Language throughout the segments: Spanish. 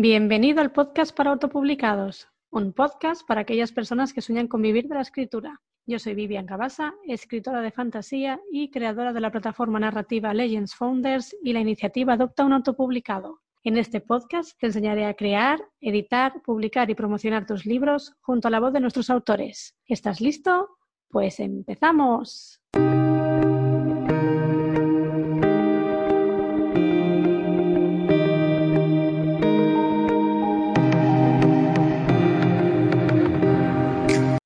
Bienvenido al podcast para autopublicados, un podcast para aquellas personas que sueñan con vivir de la escritura. Yo soy Vivian Cabasa, escritora de fantasía y creadora de la plataforma narrativa Legends Founders y la iniciativa Adopta un autopublicado. En este podcast te enseñaré a crear, editar, publicar y promocionar tus libros junto a la voz de nuestros autores. ¿Estás listo? Pues empezamos.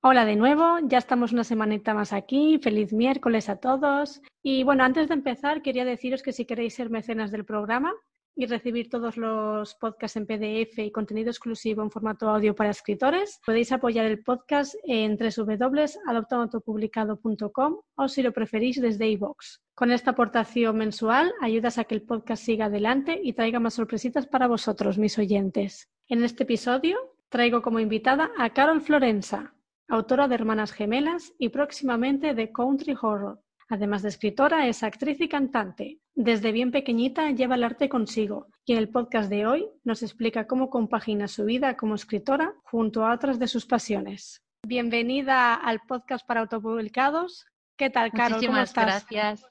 Hola de nuevo, ya estamos una semanita más aquí. Feliz miércoles a todos. Y bueno, antes de empezar, quería deciros que si queréis ser mecenas del programa y recibir todos los podcasts en PDF y contenido exclusivo en formato audio para escritores, podéis apoyar el podcast en www.adoptaunautopublicado.com o si lo preferís desde iVoox. Con esta aportación mensual ayudas a que el podcast siga adelante y traiga más sorpresitas para vosotros, mis oyentes. En este episodio traigo como invitada a Carol Florenza, autora de Hermanas Gemelas y próximamente de Country Horror. Además de escritora, es actriz y cantante. Desde bien pequeñita lleva el arte consigo y en el podcast de hoy nos explica cómo compagina su vida como escritora junto a otras de sus pasiones. Bienvenida al podcast para autopublicados. ¿Qué tal, Carol? Muchísimas gracias.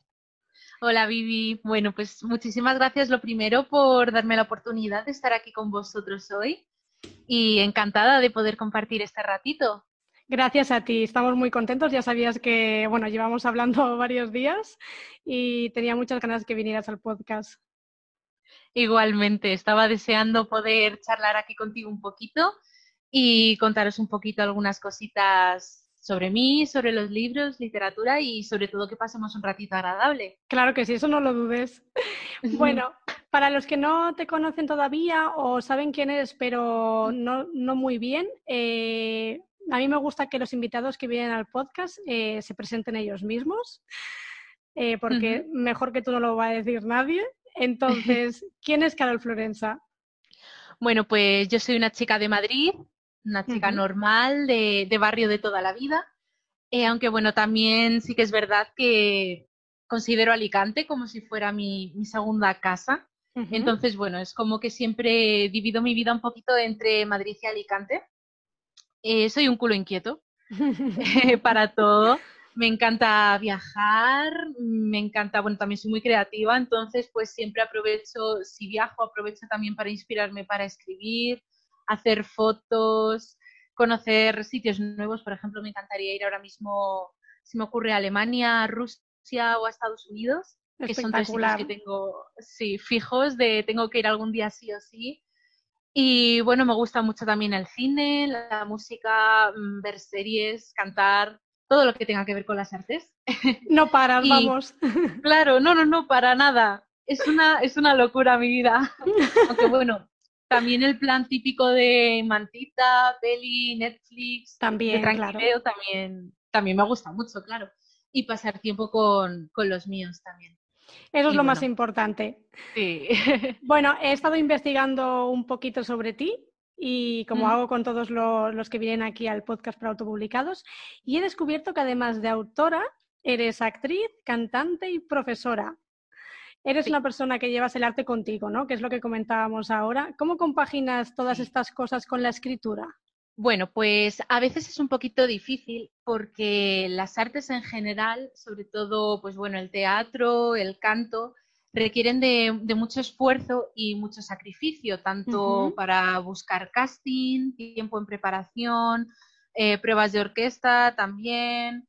Hola, Vivi. Bueno, pues muchísimas gracias lo primero por darme la oportunidad de estar aquí con vosotros hoy y encantada de poder compartir este ratito. Gracias a ti, estamos muy contentos. Ya sabías que, bueno, llevamos hablando varios días y tenía muchas ganas que vinieras al podcast. Igualmente, estaba deseando poder charlar aquí contigo un poquito y contaros un poquito algunas cositas sobre mí, sobre los libros, literatura y sobre todo que pasemos un ratito agradable. Claro que sí, eso no lo dudes. bueno, para los que no te conocen todavía o saben quién eres, pero no, no muy bien, eh, a mí me gusta que los invitados que vienen al podcast eh, se presenten ellos mismos, eh, porque mejor que tú no lo va a decir nadie. Entonces, ¿quién es Carol Florenza? Bueno, pues yo soy una chica de Madrid, una chica normal, de, barrio de toda la vida. Eh, aunque bueno, también sí que es verdad que considero Alicante como si fuera mi, segunda casa. Entonces, bueno, es como que siempre divido mi vida un poquito entre Madrid y Alicante. Eh, soy un culo inquieto para todo. Me encanta viajar, me encanta, bueno, también soy muy creativa, entonces pues siempre aprovecho, si viajo, aprovecho también para inspirarme para escribir, hacer fotos, conocer sitios nuevos. Por ejemplo, me encantaría ir ahora mismo, si me ocurre, a Alemania, Rusia o a Estados Unidos, que son tres sitios que tengo, sí, fijos, de tengo que ir algún día sí o sí. Y bueno, me gusta mucho también el cine, la música, mm, ver series, cantar, todo lo que tenga que ver con las artes. No paras, vamos. Claro, no, no, no, para nada. Es una, es una locura mi vida. Aunque bueno, también el plan típico de mantita, peli, Netflix, también, claro. también, también me gusta mucho, claro. Y pasar tiempo con, con los míos también. Eso es lo más importante. Sí. bueno, he estado investigando un poquito sobre ti y como mm. hago con todos los que vienen aquí al podcast para autopublicados, y he descubierto que además de autora, eres actriz, cantante y profesora. Eres una persona que llevas el arte contigo, ¿no? Que es lo que comentábamos ahora. ¿Cómo compaginas todas estas cosas con la escritura? Bueno, pues a veces es un poquito difícil porque las artes en general, sobre todo, pues bueno, el teatro, el canto, requieren de, mucho esfuerzo y mucho sacrificio, tanto para buscar casting, tiempo en preparación, eh, pruebas de orquesta también.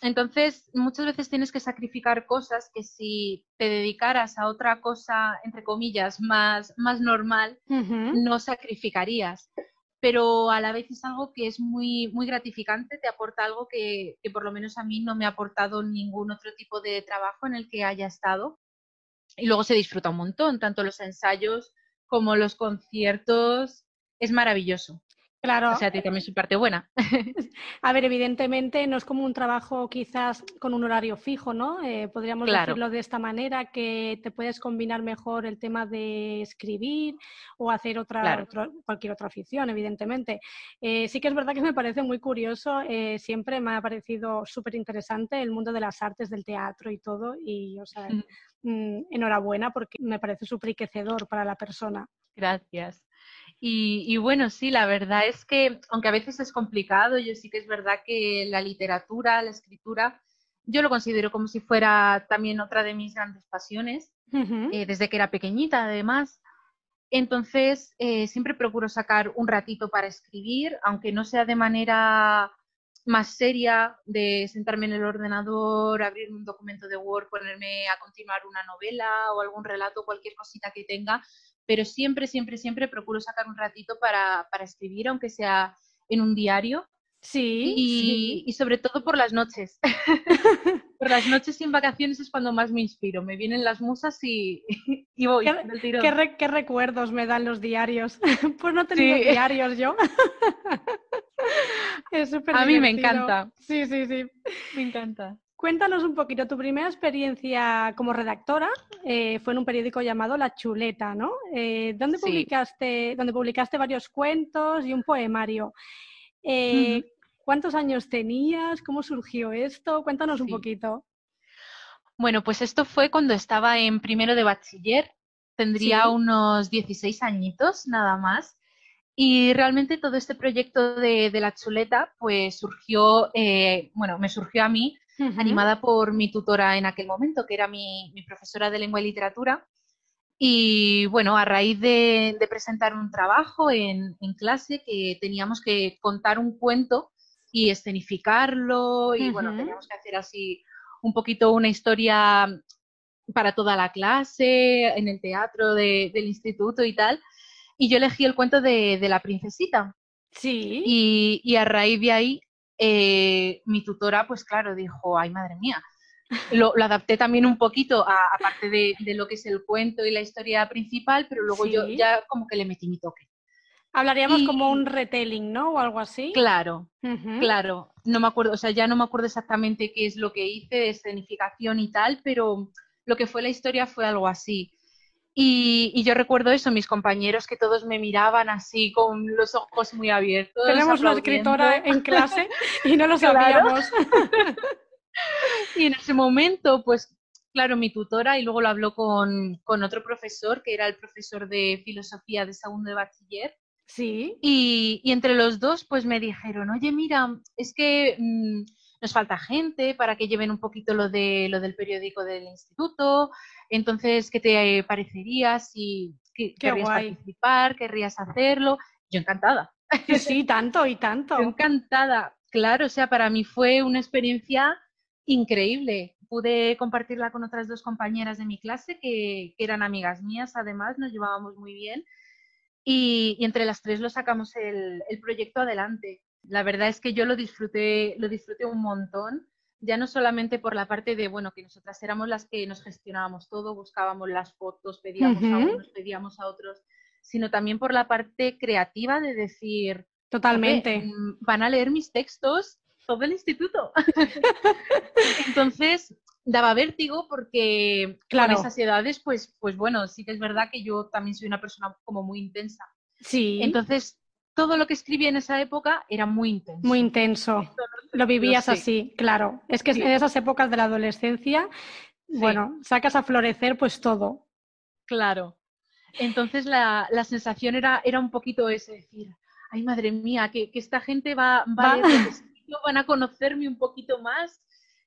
Entonces, muchas veces tienes que sacrificar cosas que si te dedicaras a otra cosa, entre comillas, más, más normal, no sacrificarías pero a la vez es algo que es muy, muy gratificante, te aporta algo que, que, por lo menos a mí no me ha aportado ningún otro tipo de trabajo en el que haya estado. Y luego se disfruta un montón, tanto los ensayos como los conciertos, es maravilloso. Claro. O sea, también su parte buena. A ver, evidentemente no es como un trabajo quizás con un horario fijo, ¿no? Eh, podríamos decirlo de esta manera, que te puedes combinar mejor el tema de escribir o hacer otra, cualquier otra afición, evidentemente. Eh, sí que es verdad que me parece muy curioso, eh, siempre me ha parecido súper interesante el mundo de las artes, del teatro y todo, y, o sea, mm, enhorabuena porque me parece súper enriquecedor para la persona. Gracias. Y, bueno, sí, la verdad es que, aunque a veces es complicado, yo sí que es verdad que la literatura, la escritura, yo lo considero como si fuera también otra de mis grandes pasiones, eh, desde que era pequeñita además. Entonces, eh, siempre procuro sacar un ratito para escribir, aunque no sea de manera más seria, de sentarme en el ordenador, abrir un documento de Word, ponerme a continuar una novela o algún relato, cualquier cosita que tenga, pero siempre, siempre, siempre procuro sacar un ratito para, para escribir, aunque sea en un diario. Sí y, y sobre todo por las noches. por las noches sin vacaciones es cuando más me inspiro. Me vienen las musas y, y voy ¿Qué, del tirón. ¿qué, ¿Qué, recuerdos me dan los diarios? pues no tengo sí. diarios yo. es súper A mí me encanta. Sí, sí, sí. Me encanta. Cuéntanos un poquito, tu primera experiencia como redactora eh, fue en un periódico llamado La Chuleta, ¿no? Eh, ¿dónde, sí. publicaste, donde publicaste varios cuentos y un poemario. Eh, uh -huh. ¿Cuántos años tenías? ¿Cómo surgió esto? Cuéntanos sí. un poquito. Bueno, pues esto fue cuando estaba en primero de bachiller, tendría sí. unos 16 añitos nada más. Y realmente todo este proyecto de, de la chuleta, pues surgió, eh, bueno, me surgió a mí uh -huh. animada por mi tutora en aquel momento, que era mi, mi, profesora de lengua y literatura. Y bueno, a raíz de, de presentar un trabajo en, en, clase que teníamos que contar un cuento y escenificarlo y uh -huh. bueno, teníamos que hacer así un poquito una historia para toda la clase, en el teatro de, del instituto y tal. Y yo elegí el cuento de, de la princesita. Sí. Y, y, a raíz de ahí eh, mi tutora, pues claro, dijo, ay, madre mía. Lo, lo adapté también un poquito, a, aparte de, de, lo que es el cuento y la historia principal, pero luego sí. yo ya como que le metí mi toque. Hablaríamos y... como un retelling, ¿no? O algo así. Claro, uh -huh. claro. No me acuerdo, o sea, ya no me acuerdo exactamente qué es lo que hice escenificación y tal, pero lo que fue la historia fue algo así. Y, y, yo recuerdo eso, mis compañeros que todos me miraban así con los ojos muy abiertos. Tenemos una escritora en clase y no lo sabíamos. y en ese momento, pues claro, mi tutora y luego lo habló con, con, otro profesor, que era el profesor de filosofía de segundo de bachiller. Sí. Y, y entre los dos, pues me dijeron, oye, mira, es que mmm, nos falta gente para que lleven un poquito lo, de, lo del periódico del instituto entonces, ¿qué te parecería si que, querrías guay. participar, querrías hacerlo? Yo encantada. Sí, sí, tanto y tanto. Yo encantada. Claro, o sea, para mí fue una experiencia increíble. Pude compartirla con otras dos compañeras de mi clase que, que eran amigas mías, además, nos llevábamos muy bien. Y, y entre las tres lo sacamos el, el proyecto adelante. La verdad es que yo lo disfruté, lo disfruté un montón ya no solamente por la parte de, bueno, que nosotras éramos las que nos gestionábamos todo, buscábamos las fotos, pedíamos uh -huh. a unos, pedíamos a otros, sino también por la parte creativa de decir, totalmente, mm, van a leer mis textos todo el instituto. Entonces, daba vértigo porque claro. con esas edades, pues, pues bueno, sí que es verdad que yo también soy una persona como muy intensa. Sí. Entonces, todo lo que escribí en esa época era muy intenso. Muy intenso. Lo vivías sí. así, claro. Es que sí. en esas épocas de la adolescencia, sí. bueno, sacas a florecer pues todo. Claro. Entonces la, la sensación era, era un poquito ese, decir, ay madre mía, que, que esta gente va, va, va. A van a conocerme un poquito más.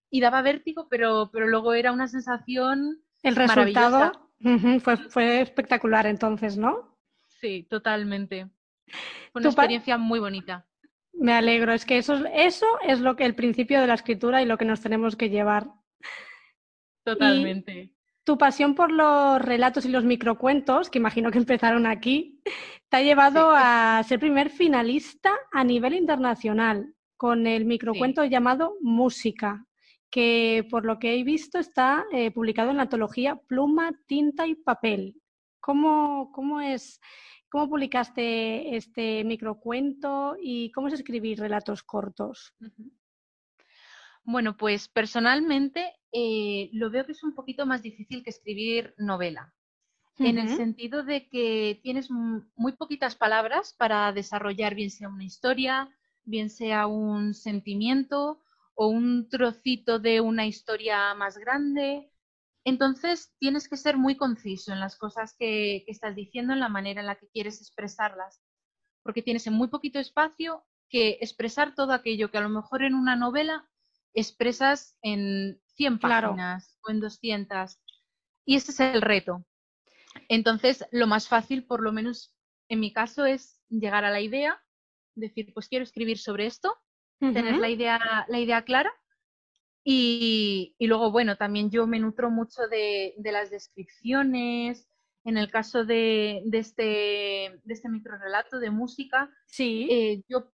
Y daba vértigo, pero, pero luego era una sensación. El resultado uh -huh, fue, fue espectacular entonces, ¿no? Sí, totalmente. Fue una experiencia muy bonita. Me alegro, es que eso, eso es lo que el principio de la escritura y lo que nos tenemos que llevar. Totalmente. Y tu pasión por los relatos y los microcuentos, que imagino que empezaron aquí, te ha llevado sí. a ser primer finalista a nivel internacional con el microcuento sí. llamado Música, que por lo que he visto está eh, publicado en la antología Pluma, Tinta y Papel. ¿Cómo, cómo es ¿Cómo publicaste este microcuento y cómo es escribir relatos cortos? Bueno, pues personalmente eh, lo veo que es un poquito más difícil que escribir novela, uh -huh. en el sentido de que tienes muy poquitas palabras para desarrollar bien sea una historia, bien sea un sentimiento o un trocito de una historia más grande entonces tienes que ser muy conciso en las cosas que, que, estás diciendo, en la manera en la que quieres expresarlas. porque tienes en muy poquito espacio que expresar todo aquello que a lo mejor en una novela expresas en 100 páginas o en 200. Y ese es el reto. Entonces, lo más fácil, por lo menos en mi caso, es llegar a la idea, decir, pues quiero escribir sobre esto, tener la idea, la idea clara. Y, luego, bueno, también yo me nutro mucho de, las descripciones. En el caso de, este, de este microrelato de música, sí. Eh, yo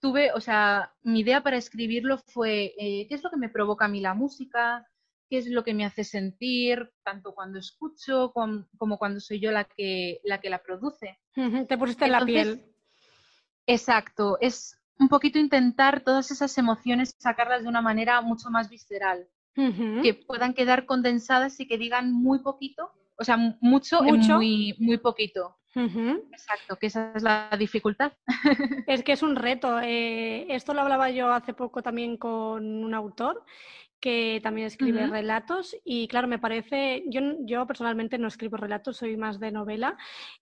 tuve, o sea, mi idea para escribirlo fue eh, qué es lo que me provoca a mí la música, qué es lo que me hace sentir, tanto cuando escucho como, cuando soy yo la que la, que la produce. Te pusiste en la piel. Exacto, es un poquito intentar todas esas emociones sacarlas de una manera mucho más visceral, que puedan quedar condensadas y que digan muy poquito, o sea, mucho, ¿Mucho? muy, muy poquito. Exacto, que esa es la dificultad. Es que es un reto. Eh, esto lo hablaba yo hace poco también con un autor que también escribe relatos y claro, me parece, yo, yo personalmente no escribo relatos, soy más de novela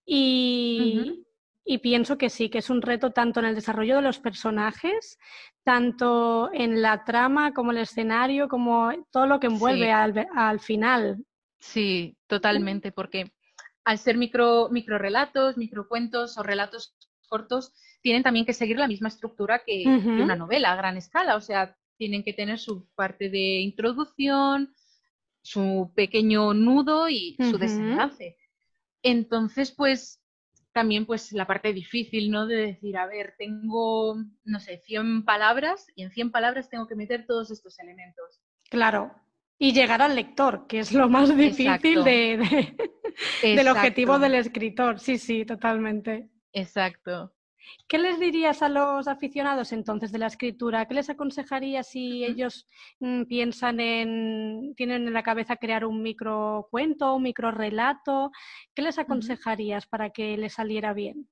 y, y pienso que sí, que es un reto tanto en el desarrollo de los personajes, tanto en la trama como el escenario, como todo lo que envuelve al, al, final. Sí, totalmente, porque al ser micro, micro relatos, microcuentos o relatos cortos, tienen también que seguir la misma estructura que, una novela a gran escala. O sea, tienen que tener su parte de introducción, su pequeño nudo y su desenlace. Entonces, pues también pues la parte difícil, ¿no? De decir, a ver, tengo, no sé, 100 palabras y en 100 palabras tengo que meter todos estos elementos. Claro, y llegar al lector, que es lo más difícil de, del objetivo del escritor. Sí, sí, totalmente. Exacto. ¿Qué les dirías a los aficionados entonces de la escritura? ¿Qué les aconsejarías si ellos mm, piensan en, tienen en la cabeza crear un microcuento, un microrelato? ¿Qué les aconsejarías para que les saliera bien?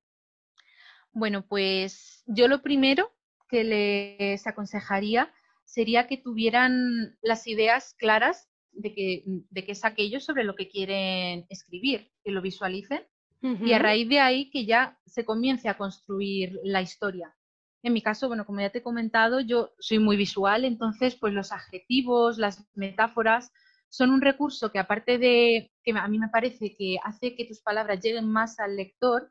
Bueno, pues yo lo primero que les aconsejaría sería que tuvieran las ideas claras de que, de es aquello sobre lo que quieren escribir, que lo visualicen y a raíz de ahí que ya se comience a construir la historia. En mi caso, bueno, como ya te he comentado, yo soy muy visual, entonces pues los adjetivos, las metáforas son un recurso que aparte de que a mí me parece que hace que tus palabras lleguen más al lector,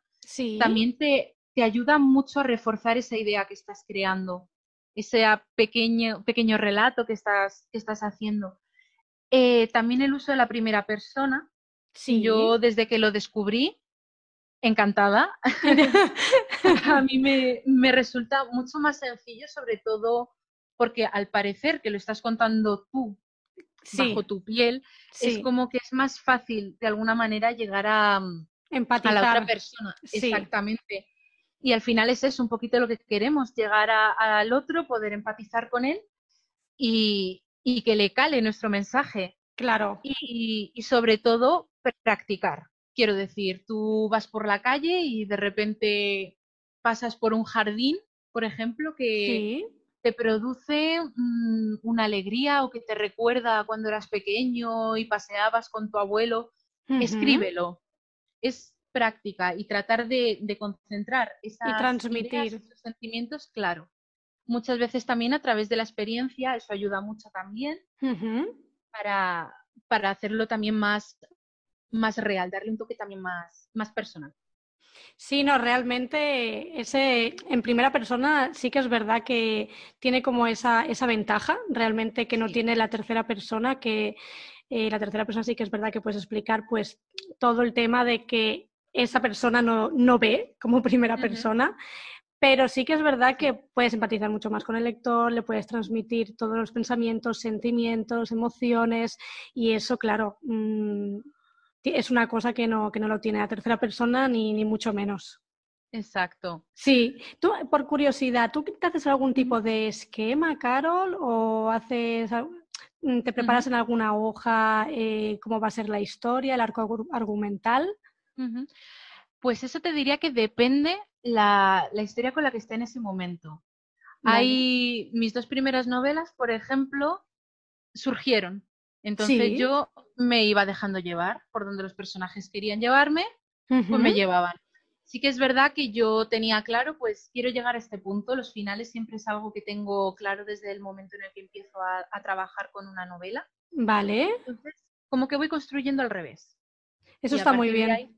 también te, te ayuda mucho a reforzar esa idea que estás creando ese pequeño, pequeño relato que estás, que estás haciendo. Eh, también el uso de la primera persona. Sí. Yo desde que lo descubrí, encantada. a mí me, me, resulta mucho más sencillo, sobre todo porque al parecer que lo estás contando tú bajo tu piel, es como que es más fácil de alguna manera llegar a, Empatizar. a la otra persona. Exactamente. Y al final es eso, un poquito lo que queremos, llegar al otro, poder empatizar con él y, que le cale nuestro mensaje. Claro. Y, sobre todo, practicar. Quiero decir, tú vas por la calle y de repente pasas por un jardín, por ejemplo, que te produce mm, una alegría o que te recuerda cuando eras pequeño y paseabas con tu abuelo. Escríbelo. Es práctica y tratar de, concentrar esas y transmitir esos sentimientos, claro. Muchas veces también a través de la experiencia, eso ayuda mucho también para, para, hacerlo también más, más real, darle un toque también más, más personal. Sí, no, realmente ese en primera persona sí que es verdad que tiene como esa, esa ventaja, realmente que no tiene la tercera persona, que eh, la tercera persona sí que es verdad que puedes explicar pues todo el tema de que esa persona no, no ve como primera persona, pero sí que es verdad que puedes empatizar mucho más con el lector, le puedes transmitir todos los pensamientos, sentimientos, emociones y eso, claro, mm, es una cosa que no, que no lo tiene la tercera persona ni, ni mucho menos. Exacto. Sí, tú, por curiosidad, ¿tú te haces algún tipo de esquema, Carol? ¿O haces, mm, te preparas en alguna hoja eh, cómo va a ser la historia, el arco argumental? Pues eso te diría que depende la, la, historia con la que esté en ese momento. Hay mis dos primeras novelas, por ejemplo, surgieron. Entonces yo me iba dejando llevar por donde los personajes querían llevarme, pues me llevaban. Sí que es verdad que yo tenía claro, pues quiero llegar a este punto. Los finales siempre es algo que tengo claro desde el momento en el que empiezo a, trabajar con una novela. Vale. Entonces, como que voy construyendo al revés. Eso está muy bien.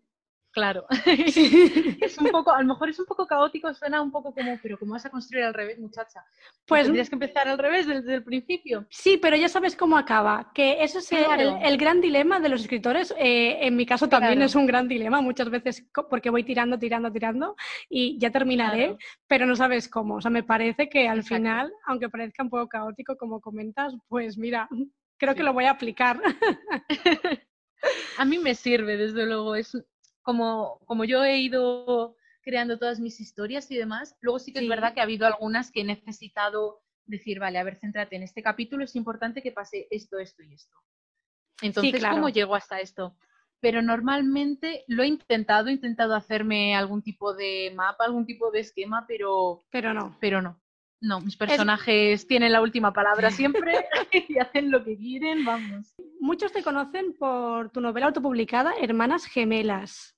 Claro. es un poco, a lo mejor es un poco caótico, suena un poco como, pero ¿cómo vas a construir al revés, muchacha? Pues tendrías que empezar al revés desde el principio. Sí, pero ya sabes cómo acaba. Que eso es el, gran dilema de los escritores. Eh, en mi caso también es un gran dilema muchas veces porque voy tirando, tirando, tirando y ya terminaré, pero no sabes cómo. O sea, me parece que al final, aunque parezca un poco caótico como comentas, pues mira, creo que lo voy a aplicar. a mí me sirve, desde luego. Es, como, como yo he ido creando todas mis historias y demás, luego sí que es verdad que ha habido algunas que he necesitado decir, vale, a ver, céntrate en este capítulo, es importante que pase esto, esto y esto. Entonces, ¿cómo llego hasta esto? Pero normalmente lo he intentado, he intentado hacerme algún tipo de mapa, algún tipo de esquema, pero... Pero no. Pero no. No, mis personajes tienen la última palabra siempre y hacen lo que quieren, vamos. Muchos te conocen por tu novela autopublicada Hermanas Gemelas.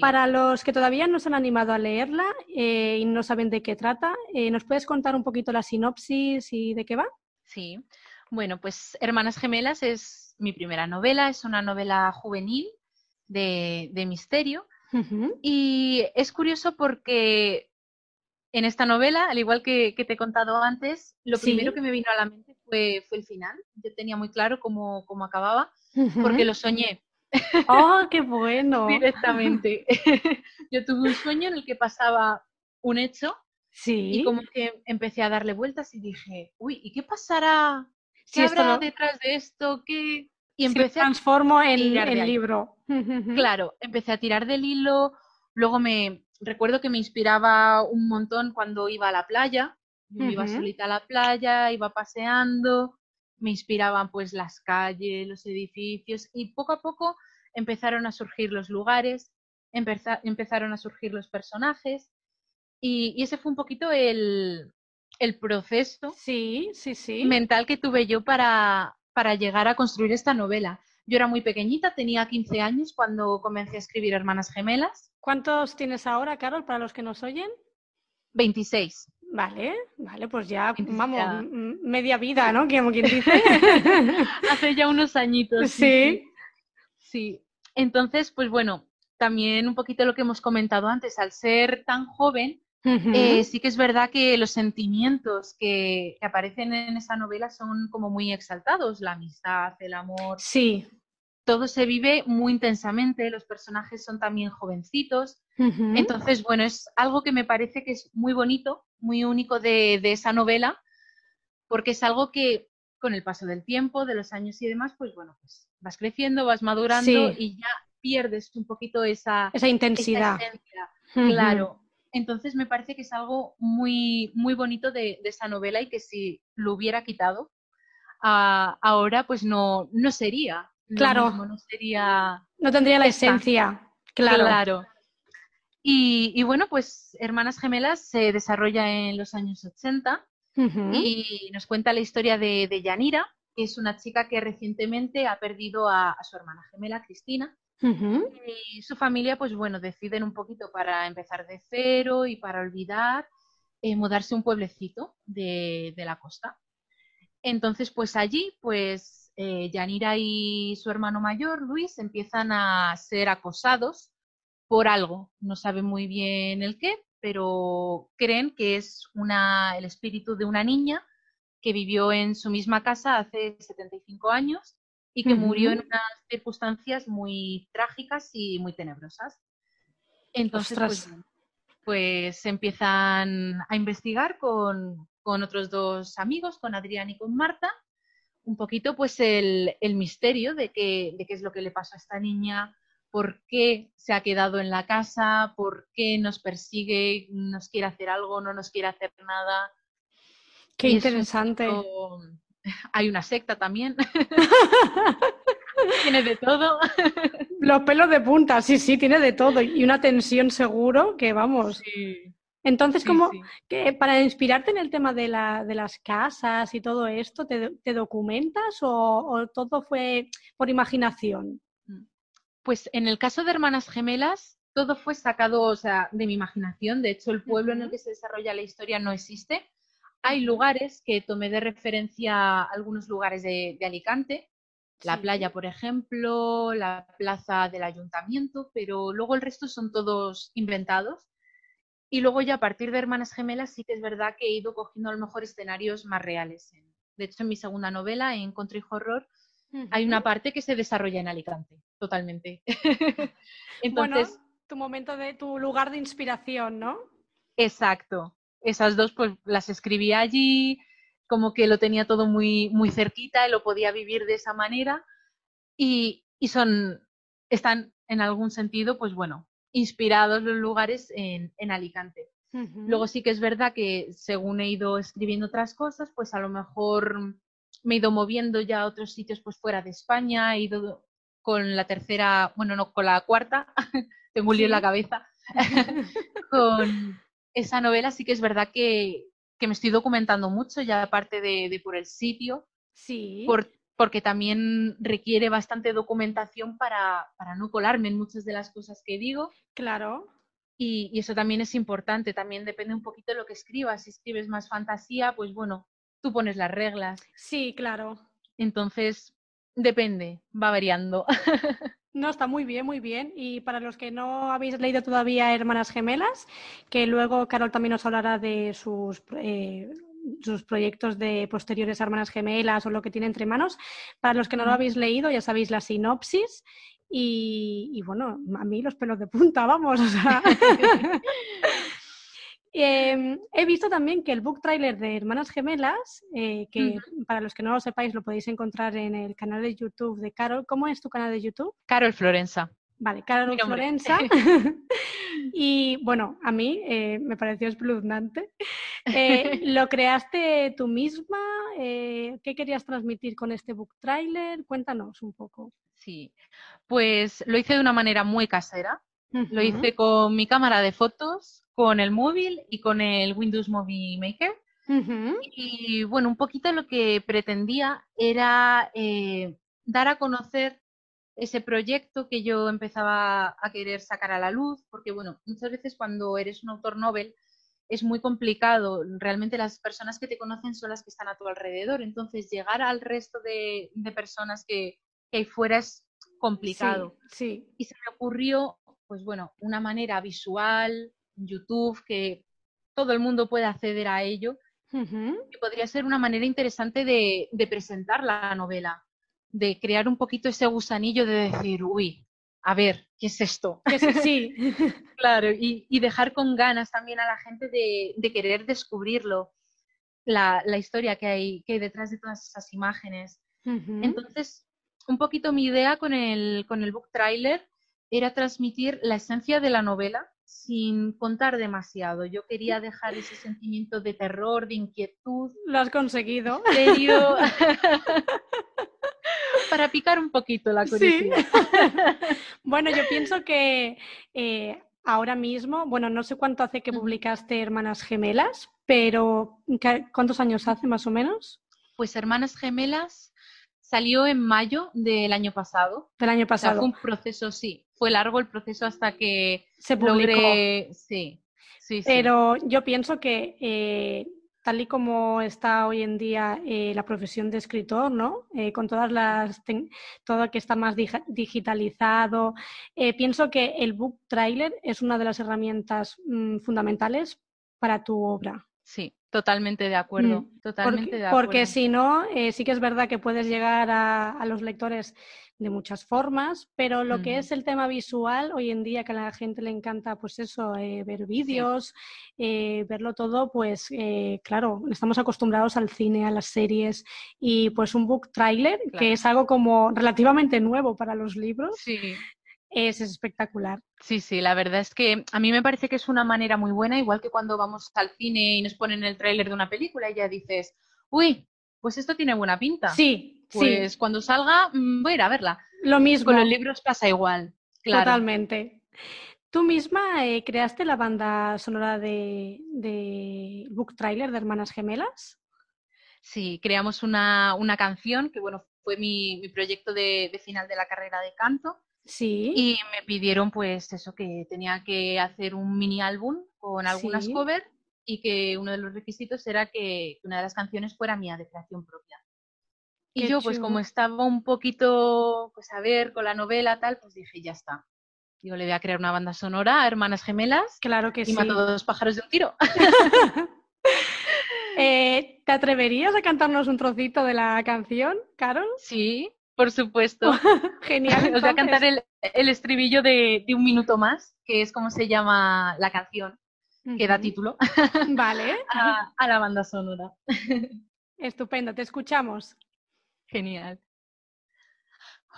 Para los que todavía no se han animado a leerla eh, y no saben de qué trata, eh, ¿nos puedes contar un poquito la sinopsis y de qué va? Sí. Bueno, pues Hermanas Gemelas es mi primera novela, es una novela juvenil de, misterio. Y es curioso porque en esta novela, al igual que, te he contado antes, lo primero que me vino a la mente fue, fue el final. Yo tenía muy claro cómo, cómo acababa, porque lo soñé. ¡Oh, qué bueno! Directamente. Yo tuve un sueño en el que pasaba un hecho sí. y como que empecé a darle vueltas y dije, uy, ¿y qué pasará? ¿Qué habrá detrás de esto? ¿Qué? Y empecé transformo a en el libro. Claro, empecé a tirar del hilo, luego me recuerdo que me inspiraba un montón cuando iba a la playa, iba solita a la playa, iba paseando me inspiraban pues las calles, los edificios y poco a poco empezaron a surgir los lugares, empezaron a surgir los personajes y, ese fue un poquito el, proceso sí, sí, sí. mental que tuve yo para, para llegar a construir esta novela. Yo era muy pequeñita, tenía 15 años cuando comencé a escribir Hermanas Gemelas. ¿Cuántos tienes ahora, Carol, para los que nos oyen? 26. Vale, vale, pues ya, vamos, media vida, ¿no? Como quien dice. Hace ya unos añitos. Sí. sí. Entonces, pues bueno, también un poquito lo que hemos comentado antes, al ser tan joven, eh, sí que es verdad que los sentimientos que, que, aparecen en esa novela son como muy exaltados, la amistad, el amor. Sí todo se vive muy intensamente, los personajes son también jovencitos. Entonces, bueno, es algo que me parece que es muy bonito, muy único de, esa novela, porque es algo que con el paso del tiempo, de los años y demás, pues bueno, pues vas creciendo, vas madurando y ya pierdes un poquito esa, esa intensidad. Claro. Entonces me parece que es algo muy, muy bonito de, esa novela y que si lo hubiera quitado, ah, ahora pues no, no sería claro. no sería. No tendría la esencia. Claro. Y, bueno, pues Hermanas Gemelas se desarrolla en los años 80 y nos cuenta la historia de, Yanira, que es una chica que recientemente ha perdido a, su hermana gemela, Cristina. Y su familia, pues bueno, deciden un poquito para empezar de cero y para olvidar, eh, mudarse a un pueblecito de, de la costa. Entonces, pues allí, pues eh, Yanira y su hermano mayor, Luis, empiezan a ser acosados por algo. No saben muy bien el qué, pero creen que es una, el espíritu de una niña que vivió en su misma casa hace 75 años y que murió en unas circunstancias muy trágicas y muy tenebrosas. Entonces, pues, pues, empiezan a investigar con, con otros dos amigos, con Adrián y con Marta, un poquito pues el, misterio de de qué es lo que le pasó a esta niña, por qué se ha quedado en la casa, por qué nos persigue, nos quiere hacer algo, no nos quiere hacer nada. Qué interesante. Hay una secta también. tiene de todo. Los pelos de punta, sí, sí, tiene de todo. Y una tensión seguro que vamos. Sí. Entonces, como que para inspirarte en el tema de, la, de las casas y todo esto, ¿te, documentas o, todo fue por imaginación? Pues en el caso de Hermanas Gemelas, todo fue sacado, o sea, de mi imaginación. De hecho, el pueblo en el que se desarrolla la historia no existe. Hay lugares que tomé de referencia algunos lugares de, Alicante, la playa, por ejemplo, la plaza del ayuntamiento, pero luego el resto son todos inventados. Y luego ya a partir de Hermanas Gemelas sí que es verdad que he ido cogiendo a lo mejor escenarios más reales. De hecho, en mi segunda novela, en Country Horror, hay una parte que se desarrolla en Alicante, totalmente. Entonces, tu momento de tu lugar de inspiración, ¿no? Exacto. Esas dos pues las escribí allí, como que lo tenía todo muy muy cerquita y lo podía vivir de esa manera y, y son están en algún sentido, pues bueno, inspirados los lugares en, en Alicante. Luego sí que es verdad que según he ido escribiendo otras cosas, pues a lo mejor me he ido moviendo ya a otros sitios pues fuera de España, he ido con la tercera, bueno, no, con la cuarta, tengo un lío en la cabeza, con esa novela sí que es verdad que, me estoy documentando mucho, ya aparte de, por el sitio. Sí. porque también requiere bastante documentación para, no colarme en muchas de las cosas que digo. Claro. Y, y, eso también es importante, también depende un poquito de lo que escribas. Si escribes más fantasía, pues bueno, tú pones las reglas. Sí, claro. Entonces, depende, va variando. No, está muy bien, muy bien. Y para los que no habéis leído todavía Hermanas Gemelas, que luego Carol también nos hablará de sus, eh, sus proyectos de posteriores Hermanas Gemelas o lo que tiene entre manos. Para los que no lo habéis leído, ya sabéis la sinopsis. Y, bueno, a mí los pelos de punta, vamos. O sea. Em, he visto también que el book trailer de Hermanas Gemelas, eh, que para los que no lo sepáis lo podéis encontrar en el canal de YouTube de Carol. ¿Cómo es tu canal de YouTube? Carol Florenza. Vale, Carol Florenza. y bueno, a mí eh, me pareció espeluznante. Eh, ¿Lo creaste tú misma? ¿Qué querías transmitir con este book trailer? Cuéntanos un poco. Sí, pues lo hice de una manera muy casera. Lo hice con mi cámara de fotos, con el móvil y con el Windows Movie Maker. Y bueno, un poquito lo que pretendía era eh, dar a conocer ese proyecto que yo empezaba a querer sacar a la luz, porque bueno, muchas veces cuando eres un autor novel es muy complicado, realmente las personas que te conocen son las que están a tu alrededor, entonces llegar al resto de, personas que, que, hay fuera es complicado. sí. Y se me ocurrió, pues bueno, una manera visual, YouTube, que todo el mundo puede acceder a ello, que podría ser una manera interesante de, presentar la novela, de crear un poquito ese gusanillo de decir, uy, a ver, ¿qué es esto? sí. claro, y, dejar con ganas también a la gente de, querer descubrirlo, la, historia que hay, que detrás de todas esas imágenes. Entonces, un poquito mi idea con el, con el book trailer era transmitir la esencia de la novela sin contar demasiado. Yo quería dejar ese sentimiento de terror, de inquietud. Lo has conseguido. Serio. Para picar un poquito la curiosidad. bueno, yo pienso que eh, ahora mismo, bueno, no sé cuánto hace que publicaste Hermanas Gemelas, pero ¿cuántos años hace más o menos? Pues Hermanas Gemelas salió en mayo del año pasado. Del año pasado. fue un proceso, sí, fue largo el proceso hasta que se publicó. Sí, sí, Pero yo pienso que eh, tal y como está hoy en día eh, la profesión de escritor, ¿no? Eh, con todas las todo que está más digitalizado, pienso que el book trailer es una de las herramientas mm, fundamentales para tu obra. Sí, totalmente de acuerdo. Mm, totalmente porque, de acuerdo. porque si no, sí que es verdad que puedes llegar a los lectores de muchas formas, pero lo que es el tema visual, hoy en día que a la gente le encanta, pues eso, eh, ver vídeos, eh, verlo todo, pues eh, claro, estamos acostumbrados al cine, a las series y pues un book trailer, que es algo como relativamente nuevo para los libros. Es espectacular. Sí, sí, la verdad es que a mí me parece que es una manera muy buena, igual que cuando vamos al cine y nos ponen el tráiler de una película y ya dices, uy, pues esto tiene buena pinta. Sí, pues cuando salga mm, voy a ir a verla. Lo mismo. Con los libros pasa igual. Totalmente. ¿Tú misma eh, creaste la banda sonora de, Book Trailer de Hermanas Gemelas? Sí, creamos una, canción que bueno, fue mi, proyecto de, final de la carrera de canto. Sí. Y me pidieron pues eso, que tenía que hacer un mini álbum con algunas covers y que uno de los requisitos era que una de las canciones fuera mía de creación propia. Y yo, pues como estaba un poquito, pues a ver, con la novela tal, pues dije, ya está. Digo, le voy a crear una banda sonora a Hermanas Gemelas. Claro que y sí. Y mato dos pájaros de un tiro. Eh, ¿Te atreverías a cantarnos un trocito de la canción, Carol? Sí, por supuesto. Genial. Os voy a cantar el, estribillo de, un minuto más, que es como se llama la canción, que da título vale. a, la banda sonora. Estupendo, te escuchamos. Genial.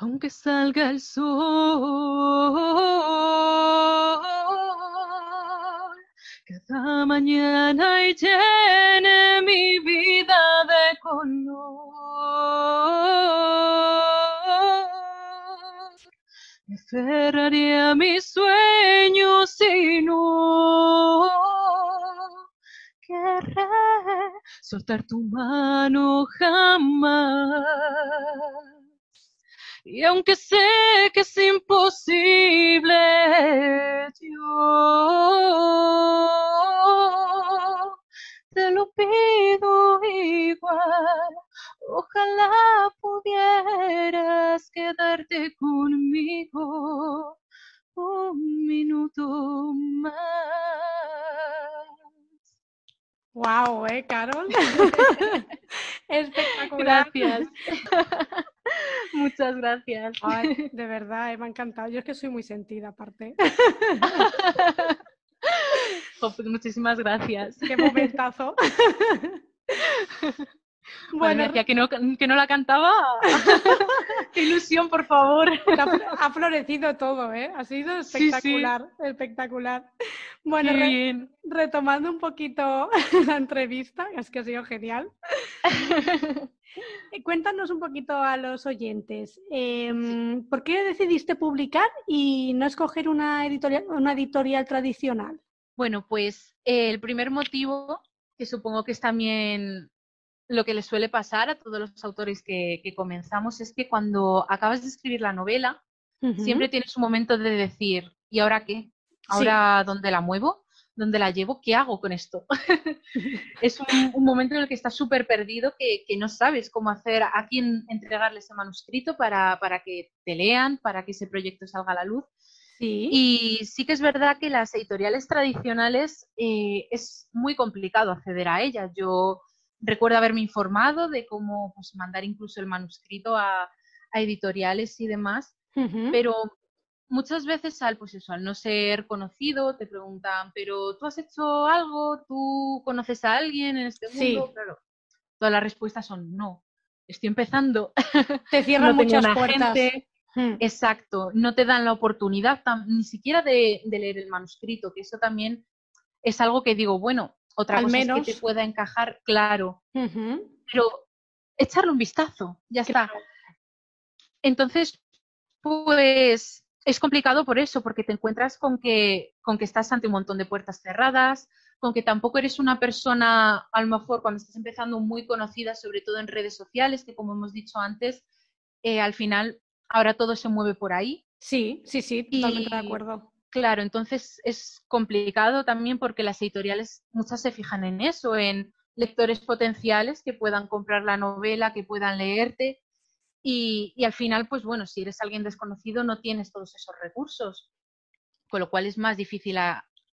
Aunque salga el sol, cada mañana y llene mi vida de color. Me aferraré a mis sueños y no soltar tu mano jamás. Y aunque sé que es imposible, yo te lo pido igual. Ojalá pudieras quedarte conmigo un minuto más. Wow, ¿eh, Carol? Espectacular. Gracias. Muchas gracias. de verdad, eh, me ha encantado. Yo es que soy muy sentida, aparte. pues muchísimas gracias. Qué momentazo. Bueno, decía que no, que no la cantaba. Qué ilusión, por favor. Ha florecido todo, ¿eh? Ha sido espectacular, espectacular. Bueno, retomando un poquito la entrevista, es que ha sido genial. Eh, cuéntanos un poquito a los oyentes, em, ¿por qué decidiste publicar y no escoger una editorial, una editorial tradicional? Bueno, pues el primer motivo, que supongo que es también lo que les suele pasar a todos los autores que, comenzamos es que cuando acabas de escribir la novela, siempre tienes un momento de decir, ¿y ahora qué? ¿Ahora dónde la muevo? ¿Dónde la llevo? ¿Qué hago con esto? es un, momento en el que estás súper perdido, que, no sabes cómo hacer, a quién entregarle ese manuscrito para, que te lean, para que ese proyecto salga a la luz. Y sí que es verdad que las editoriales tradicionales eh, es muy complicado acceder a ellas. Yo recuerdo haberme informado de cómo pues, mandar incluso el manuscrito a, editoriales y demás, pero muchas veces al, pues eso, al no ser conocido te preguntan, pero ¿tú has hecho algo? ¿Tú conoces a alguien en este mundo? Claro, todas las respuestas son no. Estoy empezando. Te cierran muchas puertas. Hmm. Exacto, no te dan la oportunidad ni siquiera de, leer el manuscrito, que eso también es algo que digo, bueno, otra cosa es que te pueda encajar, claro. Pero echarle un vistazo, ya está. Entonces, pues es complicado por eso, porque te encuentras con que, con que estás ante un montón de puertas cerradas, con que tampoco eres una persona, a lo mejor cuando estás empezando, muy conocida, sobre todo en redes sociales, que como hemos dicho antes, eh, al final ahora todo se mueve por ahí. Sí, sí, sí, totalmente de acuerdo. Claro, entonces es complicado también porque las editoriales muchas se fijan en eso, en lectores potenciales que puedan comprar la novela, que puedan leerte y, al final, pues bueno, si eres alguien desconocido no tienes todos esos recursos, con lo cual es más difícil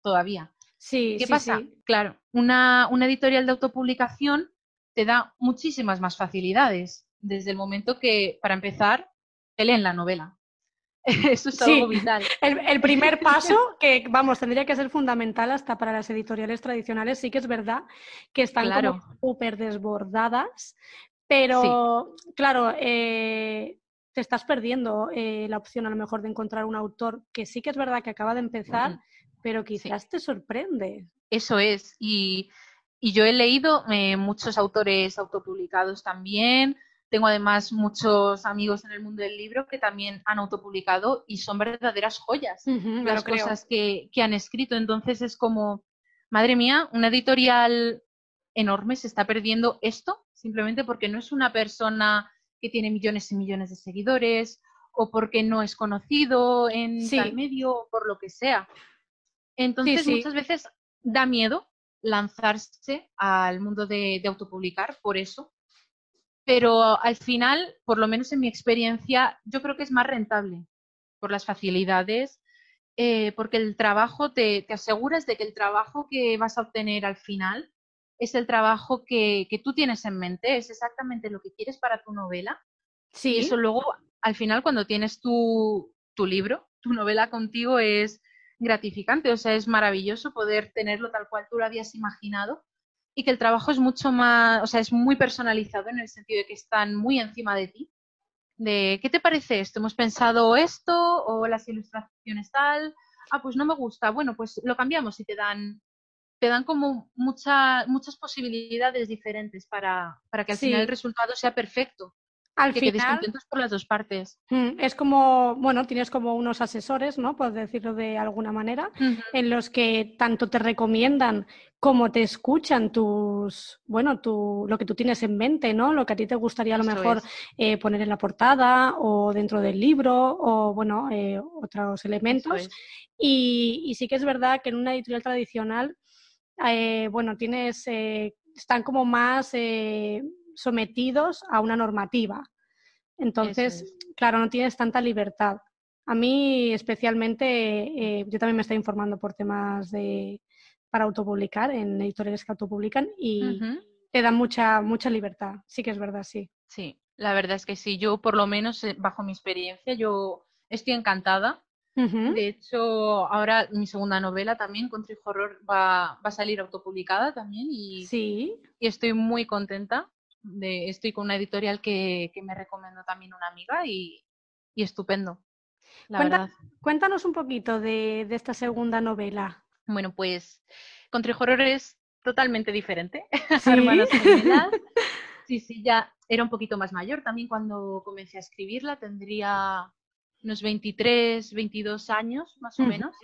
todavía. Sí, ¿Qué pasa? Claro, una, una editorial de autopublicación te da muchísimas más facilidades desde el momento que, para empezar, te leen la novela. Eso es algo vital. El, primer paso, que vamos, tendría que ser fundamental hasta para las editoriales tradicionales, sí que es verdad que están claro. súper desbordadas, pero claro, eh, te estás perdiendo eh, la opción a lo mejor de encontrar un autor que sí que es verdad que acaba de empezar, pero quizás te sorprende. Eso es, y, y yo he leído eh, muchos autores autopublicados también, tengo además muchos amigos en el mundo del libro que también han autopublicado y son verdaderas joyas las cosas que, han escrito. Entonces es como, madre mía, una editorial enorme se está perdiendo esto simplemente porque no es una persona que tiene millones y millones de seguidores o porque no es conocido en tal medio o por lo que sea. Entonces muchas veces da miedo lanzarse al mundo de, autopublicar por eso. Pero al final, por lo menos en mi experiencia, yo creo que es más rentable por las facilidades, eh, porque el trabajo, te, te, aseguras de que el trabajo que vas a obtener al final es el trabajo que, que, tú tienes en mente, es exactamente lo que quieres para tu novela. Sí. Y eso luego, al final, cuando tienes tu, tu libro, tu novela contigo es gratificante, o sea, es maravilloso poder tenerlo tal cual tú lo habías imaginado y que el trabajo es mucho más, o sea, es muy personalizado en el sentido de que están muy encima de ti. De, ¿qué te parece esto? ¿Hemos pensado esto o las ilustraciones tal? Ah, pues no me gusta. Bueno, pues lo cambiamos y te dan, te dan como mucha, muchas posibilidades diferentes para, para que al final el resultado sea perfecto al que final por las dos partes. Es como, bueno, tienes como unos asesores, ¿no? Por decirlo de alguna manera, en los que tanto te recomiendan como te escuchan tus, bueno, tu, lo que tú tienes en mente, ¿no? Lo que a ti te gustaría a lo mejor eh, poner en la portada o dentro del libro o, bueno, eh, otros elementos. Y, sí que es verdad que en una editorial tradicional, eh, bueno, tienes, están como más sometidos a una normativa. Entonces, claro, no tienes tanta libertad. A mí especialmente, eh, yo también me estoy informando por temas de para autopublicar en editoriales que autopublican y te dan mucha, mucha libertad. Sí que es verdad, sí. Sí, la verdad es que sí. Yo, por lo menos, eh, bajo mi experiencia, yo estoy encantada. De hecho, ahora mi segunda novela también, Country Horror, va, va a salir autopublicada también y, sí. y estoy muy contenta estoy con una editorial que, me recomendó también una amiga y, estupendo. La verdad. Cuéntanos un poquito de, esta segunda novela. Bueno, pues Country Horror es totalmente diferente. ¿Sí? sí, ya era un poquito más mayor también cuando comencé a escribirla. Tendría unos 23, 22 años más o menos.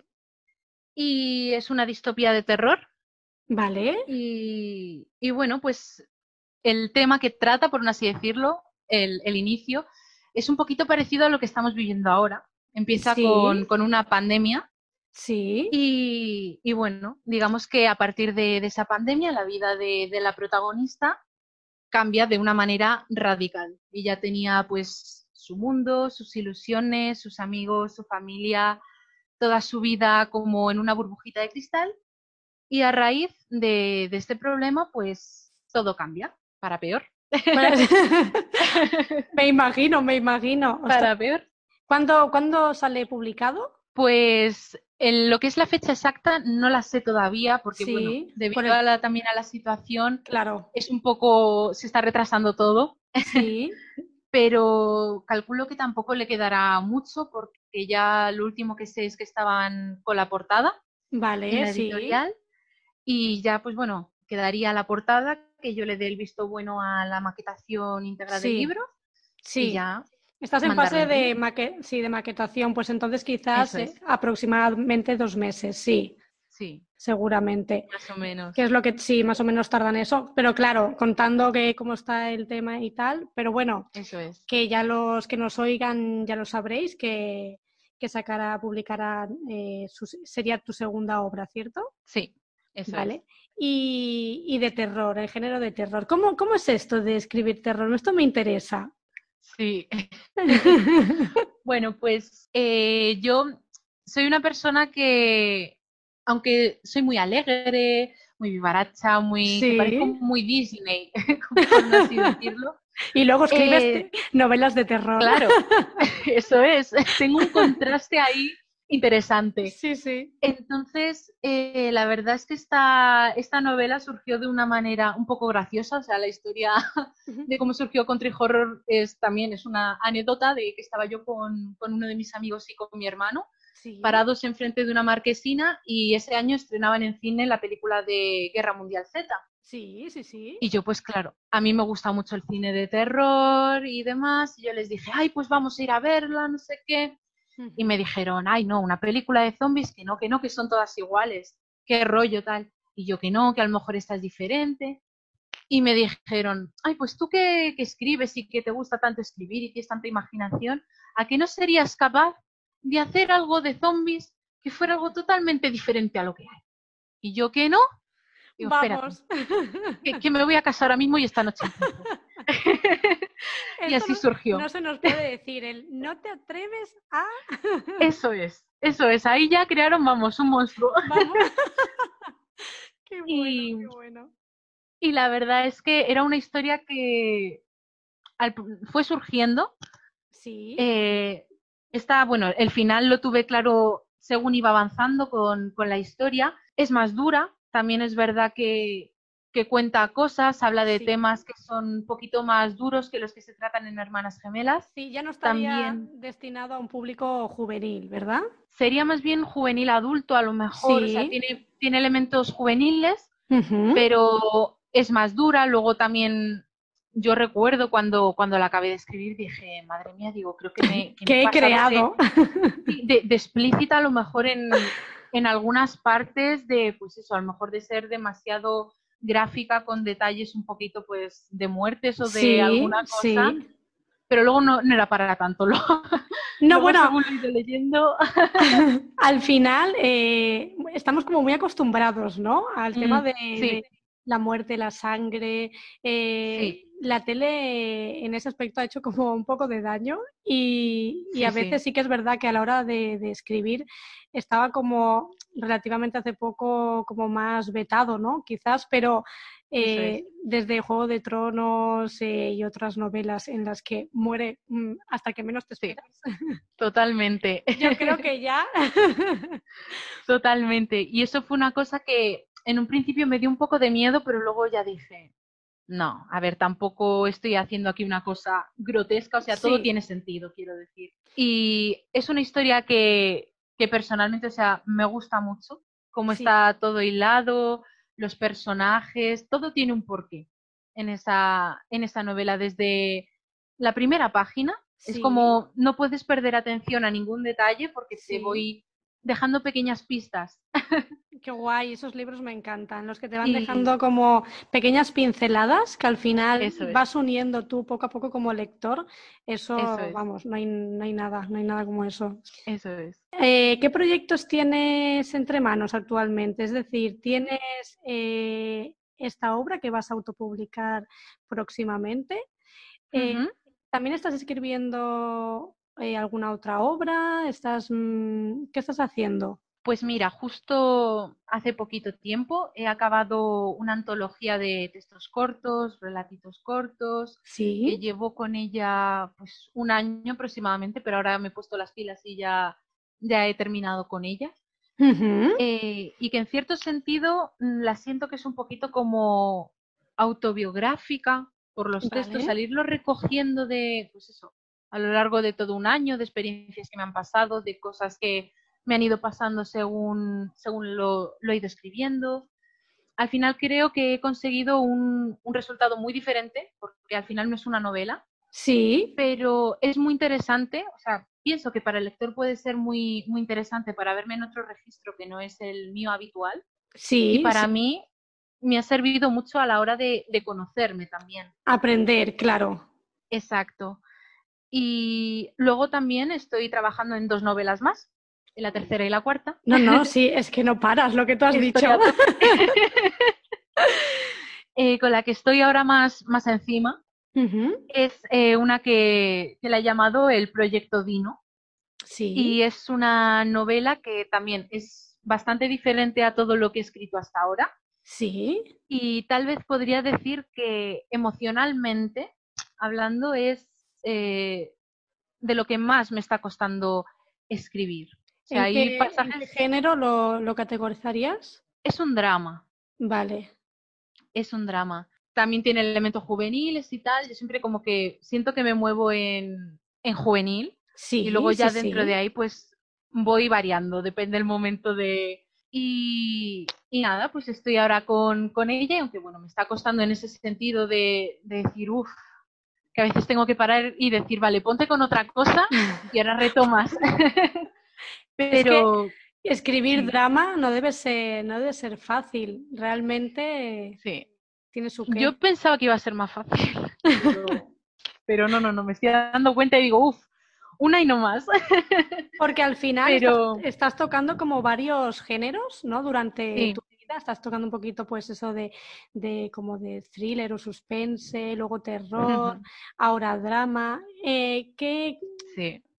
Y es una distopía de terror. Vale. Y, y, bueno, pues el tema que trata, por así decirlo, el, inicio, es un poquito parecido a lo que estamos viviendo ahora. Empieza con, una pandemia. Sí. Y, bueno, digamos que a partir de, esa pandemia la vida de, la protagonista cambia de una manera radical. Ella tenía pues su mundo, sus ilusiones, sus amigos, su familia, toda su vida como en una burbujita de cristal. Y a raíz de, de este problema, pues todo cambia para peor. me imagino, me imagino. para peor. ¿Cuándo, sale publicado? Pues en lo que es la fecha exacta no la sé todavía porque bueno, debido a la, también a la situación, claro. es un poco, se está retrasando todo. Sí. Pero calculo que tampoco le quedará mucho porque ya lo último que sé es que estaban con la portada. Vale, en editorial. Y ya, pues bueno, quedaría la portada que yo le dé el visto bueno a la maquetación íntegra del libro. Sí. ya Estás en fase de, sí, de maquetación, pues entonces quizás eh, aproximadamente dos meses, sí. Sí. Seguramente. Más o menos. Que es lo que sí, más o menos tardan eso. Pero claro, contando que cómo está el tema y tal. Pero bueno, eso es. que ya los que nos oigan ya lo sabréis, que, que sacará, publicará, eh, sería tu segunda obra, ¿cierto? Sí, eso vale. Y, de terror, el género de terror. ¿Cómo, ¿Cómo es esto de escribir terror? Esto me interesa. Sí. bueno, pues eh, yo soy una persona que, aunque soy muy alegre, muy vivaracha, muy, muy Disney, como así decirlo. Y luego escribes eh, novelas de terror. Claro, eso es. Tengo un contraste ahí interesante. Sí, sí. Entonces, eh, la verdad es que esta, esta novela surgió de una manera un poco graciosa, o sea, la historia de cómo surgió Country Horror es también es una anécdota de que estaba yo con, uno de mis amigos y con mi hermano, parados enfrente de una marquesina y ese año estrenaban en cine la película de Guerra Mundial Z. Sí, sí, sí. Y yo, pues claro, a mí me gusta mucho el cine de terror y demás. Y yo les dije, ay, pues vamos a ir a verla, no sé qué y me dijeron, ay, no, una película de zombies, que no, que no, que son todas iguales, qué rollo tal. Y yo que no, que a lo mejor esta es diferente. y me dijeron, ay, pues tú que, que, escribes y que te gusta tanto escribir y tienes tanta imaginación, ¿a qué no serías capaz de hacer algo de zombies que fuera algo totalmente diferente a lo que hay? Y yo que no, Vamos. que, me voy a casar ahora mismo y esta noche. y así surgió. No se nos puede decir el no te atreves a. eso es, eso es. Ahí ya crearon, vamos, un monstruo. qué bueno, qué bueno. Y la verdad es que era una historia que fue surgiendo. Sí. Eh, está, bueno, el final lo tuve claro según iba avanzando con, con, la historia. Es más dura, también es verdad que, que cuenta cosas, habla de temas que son un poquito más duros que los que se tratan en Hermanas Gemelas. Sí, ya no estaría también, destinado a un público juvenil, ¿verdad? Sería más bien juvenil adulto a lo mejor, o sea, tiene, tiene elementos juveniles, pero es más dura. Luego también yo recuerdo cuando, cuando la acabé de escribir, dije, madre mía, digo, creo que me... Que, he creado. De, de, explícita a lo mejor en, en algunas partes de, pues eso, a lo mejor de ser demasiado gráfica con detalles un poquito pues de muertes o de alguna cosa. Pero luego no, era para tanto. Lo, no, bueno, leyendo. al final eh, estamos como muy acostumbrados, ¿no? Al tema mm, de, la muerte, la sangre. Eh, la tele en ese aspecto ha hecho como un poco de daño y, a veces sí. que es verdad que a la hora de, escribir estaba como relativamente hace poco como más vetado, ¿no? Quizás, pero eh, desde Juego de Tronos eh, y otras novelas en las que muere mm, hasta que menos te esperas. totalmente. Yo creo que ya. totalmente. Y eso fue una cosa que en un principio me dio un poco de miedo, pero luego ya dije, no, a ver, tampoco estoy haciendo aquí una cosa grotesca, o sea, todo tiene sentido, quiero decir. Y es una historia que, que personalmente, o sea, me gusta mucho, cómo está todo hilado, los personajes, todo tiene un porqué en esa, en esa novela. Desde la primera página, es como no puedes perder atención a ningún detalle porque te voy dejando pequeñas pistas. Qué guay, esos libros me encantan, los que te van dejando como pequeñas pinceladas que al final vas uniendo tú poco a poco como lector. Eso, vamos, no hay, no hay, nada, no hay nada como eso. Eso es. Eh, ¿Qué proyectos tienes entre manos actualmente? Es decir, ¿tienes eh, esta obra que vas a autopublicar próximamente? Eh, ¿También estás escribiendo eh, alguna otra obra? ¿Estás, mm, ¿Qué estás haciendo? Pues mira, justo hace poquito tiempo he acabado una antología de textos cortos, relatitos cortos, ¿Sí? que llevo con ella pues un año aproximadamente, pero ahora me he puesto las pilas y ya, ya he terminado con ella. Eh, y que en cierto sentido mm, la siento que es un poquito como autobiográfica por los textos, salirlo recogiendo de, pues eso, a lo largo de todo un año, de experiencias que me han pasado, de cosas que me han ido pasando según, según lo, lo he ido escribiendo. Al final creo que he conseguido un, un, resultado muy diferente, porque al final no es una novela. Sí. Pero es muy interesante, o sea, pienso que para el lector puede ser muy, muy interesante para verme en otro registro que no es el mío habitual. Sí. Y para mí me ha servido mucho a la hora de, de conocerme también. Aprender, claro. Exacto. Y luego también estoy trabajando en dos novelas más, en la tercera y la cuarta. No, no, sí, es que no paras lo que tú has dicho. eh, con la que estoy ahora más, más encima es eh, una que, que la he llamado El Proyecto Dino. Sí. Y es una novela que también es bastante diferente a todo lo que he escrito hasta ahora. Sí. Y tal vez podría decir que emocionalmente hablando es eh, de lo que más me está costando escribir. O ¿En, qué, género lo, lo, categorizarías? Es un drama. Vale. Es un drama. También tiene elementos juveniles y tal. Yo siempre como que siento que me muevo en, en juvenil. Sí. Y luego ya dentro de ahí pues voy variando, depende del momento de... Y, y nada, pues estoy ahora con, con ella, aunque bueno, me está costando en ese sentido de, de decir, uff, que a veces tengo que parar y decir, vale, ponte con otra cosa y ahora retomas. Pero escribir drama no debe ser, no debe ser fácil, realmente. Sí. Tiene su Yo pensaba que iba a ser más fácil. Pero, no, no, no, me estoy dando cuenta y digo, uff, una y no más. Porque al final estás, tocando como varios géneros, ¿no? Durante tu vida estás tocando un poquito, pues eso de, de como de thriller o suspense, luego terror, ahora drama. Eh, ¿qué,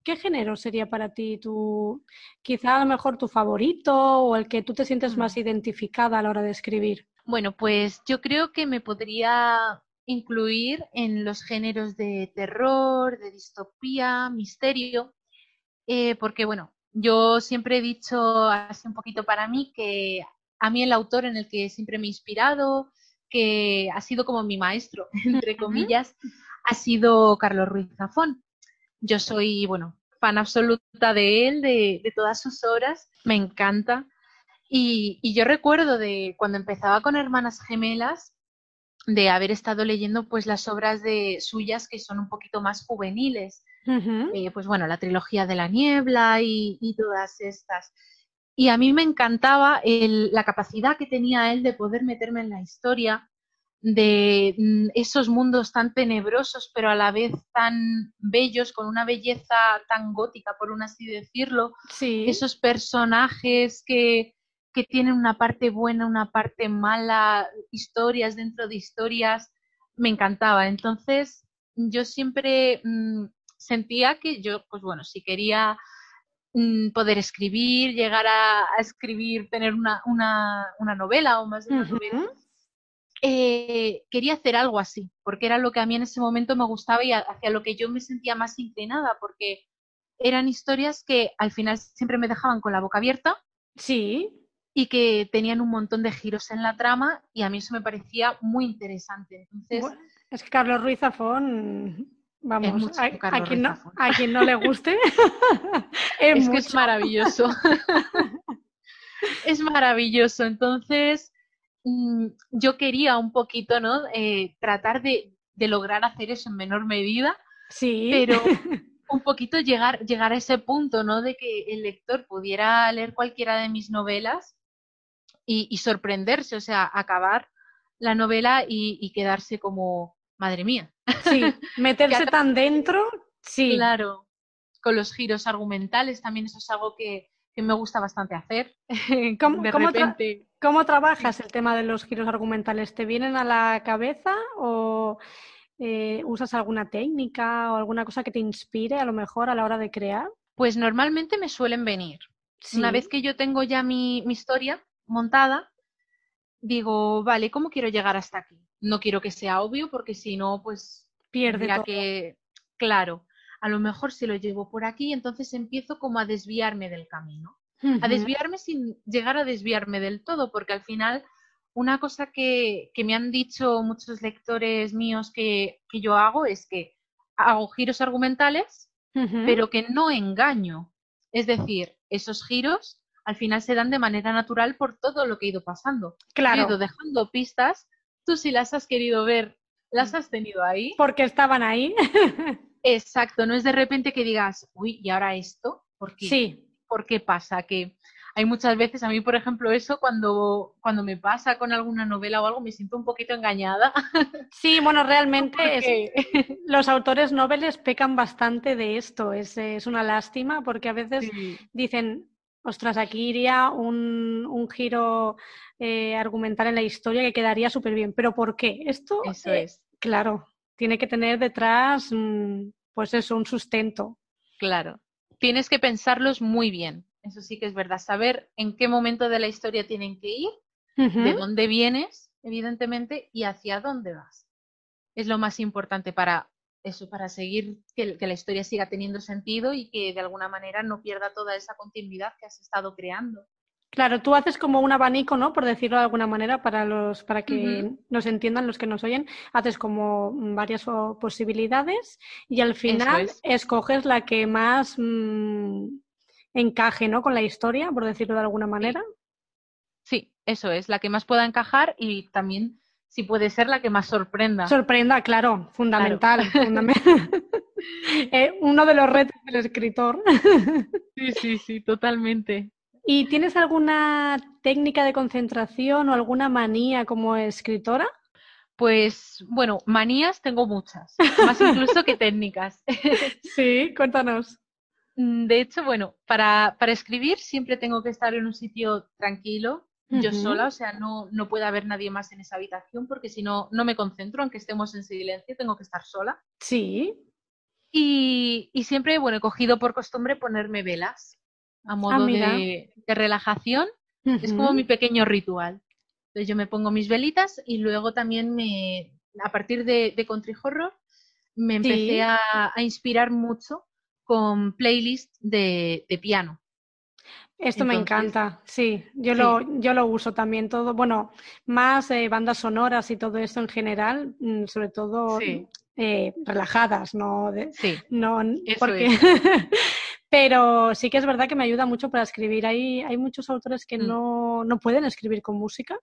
¿Qué género sería para ti tu, quizá a lo mejor tu favorito o el que tú te sientes más identificada a la hora de escribir? Bueno, pues yo creo que me podría incluir en los géneros de terror, de distopía, misterio, eh, porque bueno, yo siempre he dicho así un poquito para mí que a mí el autor en el que siempre me he inspirado, que ha sido como mi maestro, entre comillas, ha sido Carlos Ruiz Zafón. Yo soy, bueno, fan absoluta de él, de, de todas sus obras, me encanta. Y, yo recuerdo de cuando empezaba con Hermanas Gemelas, de haber estado leyendo pues las obras de suyas que son un poquito más juveniles. Eh, pues bueno, la trilogía de la niebla y, todas estas. Y a mí me encantaba la capacidad que tenía él de poder meterme en la historia de mm, esos mundos tan tenebrosos, pero a la vez tan bellos, con una belleza tan gótica, por un así decirlo. Sí. Esos personajes que, que tienen una parte buena, una parte mala, historias dentro de historias, me encantaba. Entonces, yo siempre mm, sentía que yo, pues bueno, si quería poder escribir, llegar a, escribir, tener una, novela o más de una novela, eh, quería hacer algo así, porque era lo que a mí en ese momento me gustaba y hacia lo que yo me sentía más inclinada, porque eran historias que al final siempre me dejaban con la boca abierta. Sí y que tenían un montón de giros en la trama y a mí eso me parecía muy interesante. Entonces, es que Carlos Ruiz Zafón, vamos, a, quien no, a, quien no, le guste, es, que es maravilloso. es maravilloso. Entonces, mm, yo quería un poquito, ¿no? Eh, tratar de, de lograr hacer eso en menor medida. Sí. Pero un poquito llegar, llegar a ese punto, ¿no? De que el lector pudiera leer cualquiera de mis novelas y, sorprenderse, o sea, acabar la novela y, quedarse como, madre mía. Sí, meterse tan dentro, sí. Claro, con los giros argumentales también eso es algo que, me gusta bastante hacer. ¿Cómo, ¿cómo, trabajas el tema de los giros argumentales? ¿Te vienen a la cabeza o eh, usas alguna técnica o alguna cosa que te inspire a lo mejor a la hora de crear? Pues normalmente me suelen venir. Una vez que yo tengo ya mi, mi historia, montada, digo, vale, ¿cómo quiero llegar hasta aquí? No quiero que sea obvio porque si no, pues pierde todo. que, claro, a lo mejor si lo llevo por aquí, entonces empiezo como a desviarme del camino. A desviarme sin llegar a desviarme del todo, porque al final una cosa que, que me han dicho muchos lectores míos que, que, yo hago es que hago giros argumentales, pero que no engaño. Es decir, esos giros al final se dan de manera natural por todo lo que he ido pasando. Claro. He ido dejando pistas, tú si las has querido ver, las has tenido ahí. Porque estaban ahí. Exacto, no es de repente que digas, uy, ¿y ahora esto? ¿Por qué? Sí. ¿Por qué pasa? Que hay muchas veces, a mí por ejemplo eso, cuando, cuando me pasa con alguna novela o algo, me siento un poquito engañada. Sí, bueno, realmente los autores noveles pecan bastante de esto, es, es una lástima porque a veces dicen, Ostras, aquí iría un, un giro eh, argumental en la historia que quedaría súper bien. ¿Pero por qué? Esto eso eh, es. Claro, tiene que tener detrás, mm, pues eso, un sustento. Claro. Tienes que pensarlos muy bien. Eso sí que es verdad. Saber en qué momento de la historia tienen que ir, de dónde vienes, evidentemente, y hacia dónde vas. Es lo más importante para eso, para seguir que, la historia siga teniendo sentido y que de alguna manera no pierda toda esa continuidad que has estado creando. Claro, tú haces como un abanico, ¿no? Por decirlo de alguna manera, para los, para que nos entiendan los que nos oyen, haces como varias posibilidades y al final escoges la que más mm, encaje, ¿no? Con la historia, por decirlo de alguna manera. sí, eso es, la que más pueda encajar y también si puede ser la que más sorprenda. Sorprenda, claro, fundamental. Eh, uno de los retos del escritor. sí, sí, sí, totalmente. ¿Y tienes alguna técnica de concentración o alguna manía como escritora? Pues bueno, manías tengo muchas, más incluso que técnicas. Sí, cuéntanos. Mm, de hecho, bueno, para, para escribir siempre tengo que estar en un sitio tranquilo, yo sola, o sea, no, no puede haber nadie más en esa habitación porque si no, no me concentro, aunque estemos en silencio, tengo que estar sola. Sí. Y, y siempre, bueno, he cogido por costumbre ponerme velas a modo Ah, de, mira. de relajación. Es como mi pequeño ritual. Entonces yo me pongo mis velitas y luego también me, a partir de, de Country Horror, me empecé Sí. a, a inspirar mucho con playlists de, de piano. Esto me encanta, sí, yo sí, lo, yo lo uso también todo, bueno, más eh, bandas sonoras y todo esto en general, mm, sobre todo sí, eh, relajadas, no, de- sí, no eso porque, es. pero sí que es verdad que me ayuda mucho para escribir. Hay, hay muchos autores que Mm, no, no pueden escribir con música,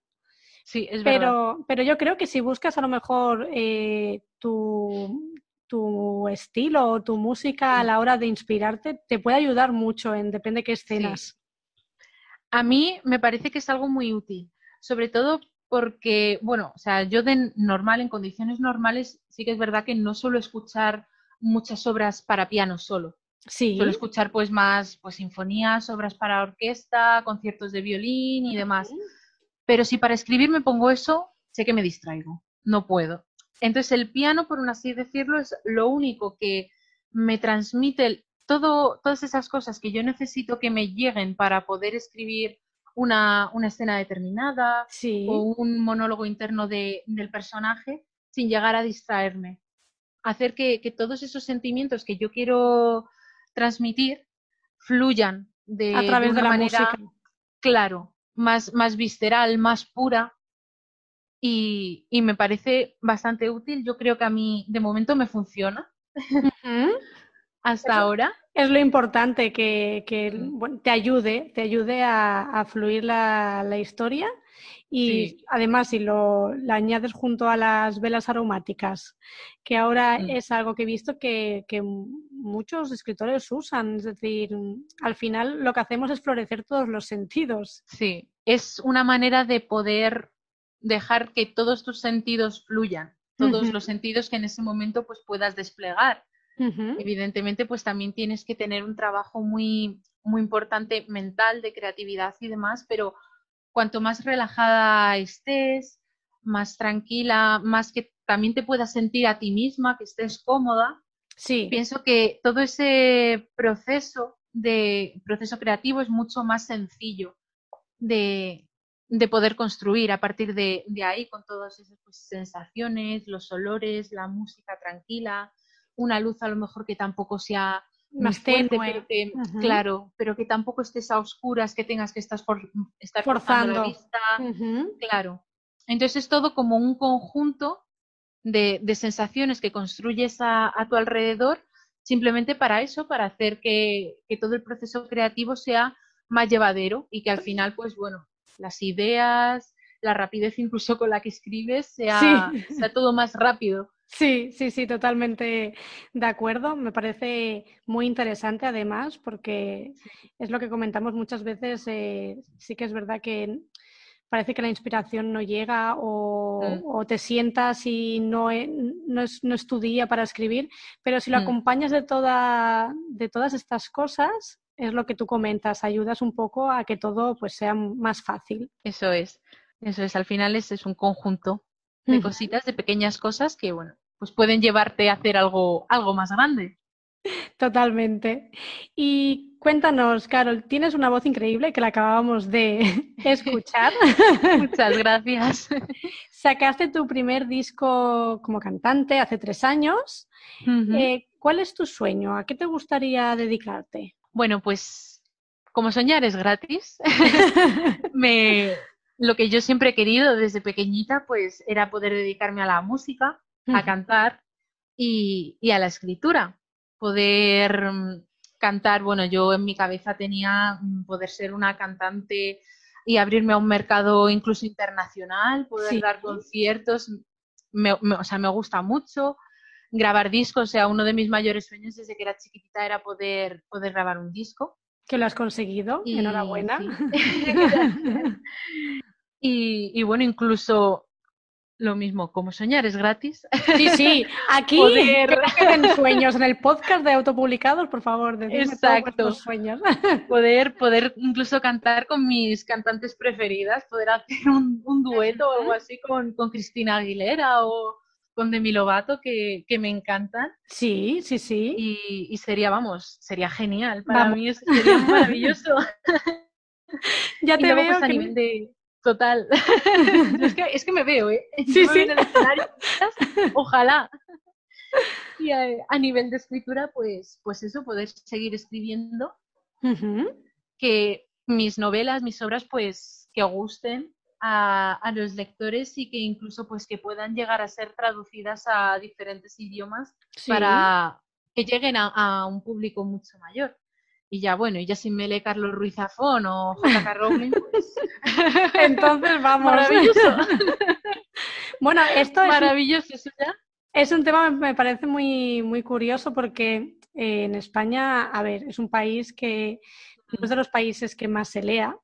Sí, es verdad. pero, pero yo creo que si buscas a lo mejor eh, tu, tu estilo o tu música a Mm, la hora de inspirarte, te puede ayudar mucho en depende de qué Sí. A mí me parece que es algo muy útil, sobre todo porque, bueno, o sea, yo de normal, en condiciones normales, sí que es verdad que no suelo escuchar muchas obras para piano solo. Suelo Sí. escuchar pues más pues sinfonías, obras para orquesta, conciertos de violín y demás. Pero si para escribir me pongo eso, sé que me distraigo, no puedo. Entonces el piano, por un así decirlo, es lo único que me transmite el- todo, todas esas cosas que yo necesito que me lleguen para poder escribir una, una escena determinada o Sí. un monólogo interno de- del personaje sin llegar a distraerme. Hacer que, que todos esos sentimientos que yo quiero transmitir fluyan A de, de través de una la manera, música. claro, más, más visceral, más pura y, y me parece bastante útil. Yo creo que a mí de momento me funciona. Hasta ahora. es lo importante, que, que, bueno, te ayude, te ayude a, a fluir la, la historia y Sí, además si lo, la añades junto a las velas aromáticas, que ahora mm, es algo que he visto que, que muchos escritores usan, es decir, al final lo que hacemos es florecer todos los sentidos. sí. Es una manera de poder dejar que todos tus sentidos fluyan, todos los sentidos que en ese momento pues puedas desplegar. Ujú. Evidentemente, pues también tienes que tener un trabajo muy, muy importante mental de creatividad y demás, pero cuanto más relajada estés, más tranquila, más que también te puedas sentir a ti misma, que estés cómoda, Sí, pienso que todo ese proceso de proceso creativo es mucho más sencillo de, de poder construir a partir de, de ahí con todas esas pues, sensaciones, los olores, la música tranquila, una luz a lo mejor que tampoco sea más fuerte, tenue. pero que, claro, pero que tampoco estés a oscuras, que tengas que estar, for- estar forzando la vista, claro. Entonces es todo como un conjunto de, de sensaciones que construyes a, a tu alrededor simplemente para eso, para hacer que, que todo el proceso creativo sea más llevadero y que al final, pues bueno, las ideas, la rapidez incluso con la que escribes sea, Sí. sea todo más rápido. Sí, sí, sí, totalmente de acuerdo. Me parece muy interesante además porque es lo que comentamos muchas veces. eh, sí que es verdad que parece que la inspiración no llega o, Mm, o te sientas y no, e- no es, no es tu día para escribir, pero si lo mm, acompañas de, toda, de todas estas cosas, es lo que tú comentas, ayudas un poco a que todo pues sea más fácil. Eso es, eso es. Al final es, es un conjunto de Ujú. cositas, de pequeñas cosas que, bueno, pues pueden llevarte a hacer algo, algo más grande. Totalmente. Y cuéntanos, Carol, tienes una voz increíble que la acabábamos de escuchar. Muchas gracias. Sacaste tu primer disco como cantante hace tres años. Eh, ¿cuál es tu sueño? ¿A qué te gustaría dedicarte? Bueno, pues como soñar es gratis, me, lo que yo siempre he querido desde pequeñita, pues era poder dedicarme a la música, a cantar y, y a la escritura. Poder mm, cantar, bueno, yo en mi cabeza tenía mm, poder ser una cantante y abrirme a un mercado incluso internacional, poder Sí, dar conciertos, me- me- o sea, me gusta mucho grabar discos, o sea, uno de mis mayores sueños desde que era chiquitita era poder, poder grabar un disco. Que lo has conseguido. Y Enhorabuena. sí. Y, y bueno, incluso lo mismo, como soñar es gratis. Sí, sí, aquí poder... que sueños en el podcast de autopublicados, por favor, Exacto. sueños. Poder, poder incluso cantar con mis cantantes preferidas, poder hacer un, dueto o algo así con, con Cristina Aguilera o con Demi Lovato que, que me encantan. Sí, sí, sí. Y, sería, vamos, sería genial. Para mí sería maravilloso. ya te veo. Pues, a nivel de, Total. es, que, es que me veo, ¿eh? Sí, sí. ojalá. Y a, nivel de escritura, pues, pues eso, poder seguir escribiendo. Que mis novelas, mis obras, pues que gusten a, a, los lectores y que incluso pues que puedan llegar a ser traducidas a diferentes idiomas para que lleguen a, un público mucho mayor. Y ya, bueno, y ya si me lee Carlos Ruiz Zafón o J.K. Rowling, pues... Entonces vamos. Maravilloso. bueno, esto es... Maravilloso, eso ya. Es un tema me parece muy, muy curioso porque eh, en España, a ver, es un país que es de los países que más se lea.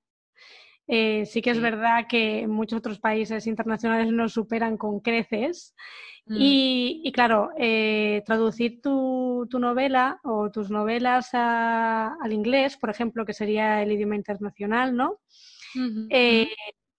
Eh, sí que es verdad que muchos otros países internacionales nos superan con creces Mm. Y, claro, eh, traducir tu, novela o tus novelas al inglés, por ejemplo, que sería el idioma internacional, ¿no? Eh,